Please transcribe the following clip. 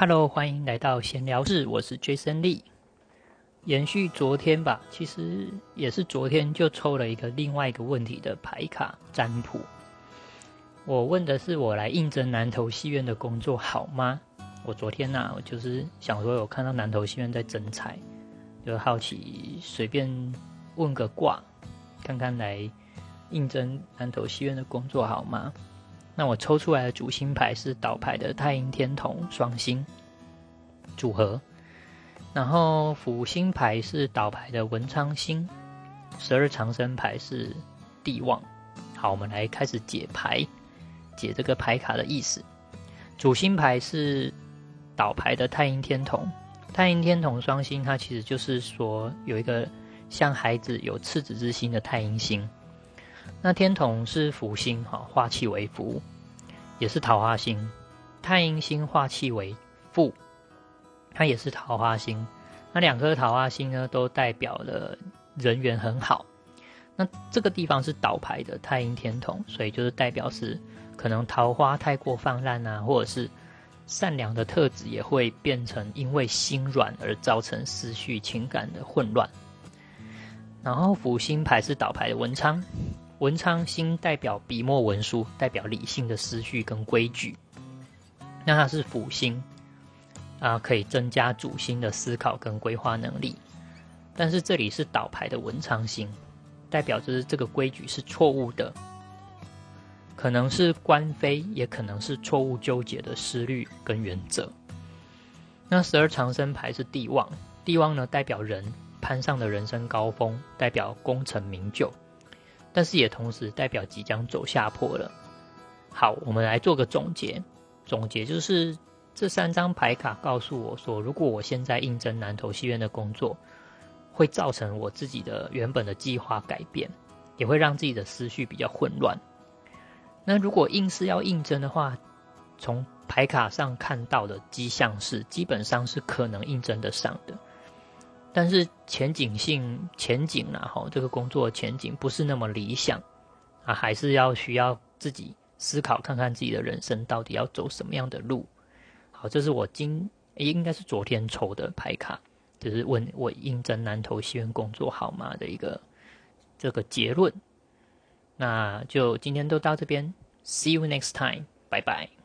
Hello，欢迎来到闲聊室，我是 Jason Lee。延续昨天吧，其实也是昨天就抽了一个另外一个问题的牌卡占卜。我问的是我来应征南投戏院的工作好吗？我昨天呢，我就是想说有看到南投戏院在征才，就好奇随便问个卦，看看来应征南投戏院的工作好吗？那我抽出来的主星牌是倒牌的太阴天同双星组合，然后辅星牌是倒牌的文昌星，十二长生牌是地旺。好，我们来开始解牌，解这个牌卡的意思。主星牌是倒牌的太阴天同，太阴天同双星，它其实就是说有一个像孩子有赤子之心的太阴星。那天同是福星，哈，化气为福，也是桃花星。太阴星化气为富，它也是桃花星。那两颗桃花星呢，都代表了人缘很好。那这个地方是倒牌的太阴天同，所以就是代表是可能桃花太过泛滥啊，或者是善良的特质也会变成因为心软而造成思绪情感的混乱。然后福星牌是倒牌的文昌。文昌星代表笔墨文书，代表理性的思绪跟规矩。那它是辅星啊，可以增加主星的思考跟规划能力。但是这里是倒牌的文昌星，代表就是这个规矩是错误的，可能是官非，也可能是错误纠结的思虑跟原则。那十二长生牌是帝旺，帝旺呢代表人攀上的人生高峰，代表功成名就。但是也同时代表即将走下坡了。好，我们来做个总结。总结就是这三张牌卡告诉我说，如果我现在应征南投戏院的工作，会造成我自己的原本的计划改变，也会让自己的思绪比较混乱。那如果硬是要应征的话，从牌卡上看到的迹象是，基本上是可能应征得上的。但是前景性前景啊，哈，这个工作前景不是那么理想啊，还是要需要自己思考看看自己的人生到底要走什么样的路。好，这是我今应该是昨天抽的牌卡，就是问我应征南投戏院工作好吗的一个这个结论。那就今天都到这边，See you next time，拜拜。